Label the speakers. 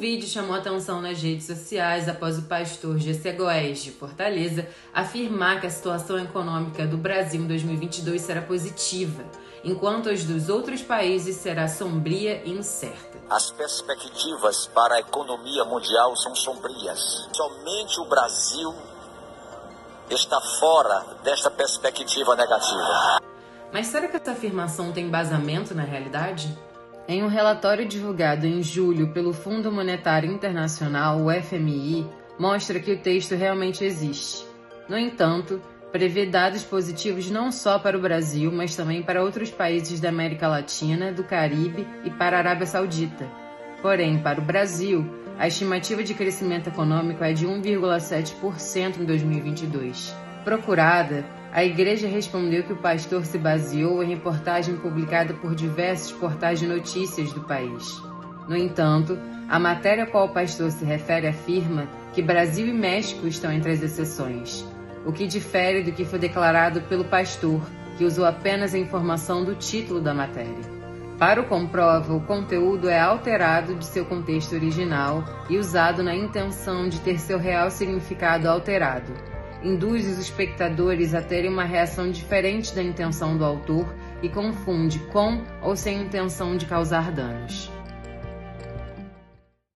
Speaker 1: vídeo chamou atenção nas redes sociais após o pastor Gessé Goes, de Fortaleza, afirmar que a situação econômica do Brasil em 2022 será positiva, enquanto as dos outros países será sombria e incerta.
Speaker 2: As perspectivas para a economia mundial são sombrias. Somente o Brasil está fora desta perspectiva negativa.
Speaker 1: Mas será que essa afirmação tem embasamento na realidade? Em um relatório divulgado em julho pelo Fundo Monetário Internacional, o FMI, mostra que o texto realmente existe. No entanto, prevê dados positivos não só para o Brasil, mas também para outros países da América Latina, do Caribe e para a Arábia Saudita. Porém, para o Brasil, a estimativa de crescimento econômico é de 1,7% em 2022. Procurada, a igreja respondeu que o pastor se baseou em reportagem publicada por diversos portais de notícias do país. No entanto, a matéria a qual o pastor se refere afirma que Brasil e México estão entre as exceções, o que difere do que foi declarado pelo pastor, que usou apenas a informação do título da matéria. Para o Comprova, o conteúdo é alterado de seu contexto original e usado na intenção de ter seu real significado alterado induz os espectadores a terem uma reação diferente da intenção do autor e confunde com ou sem intenção de causar danos.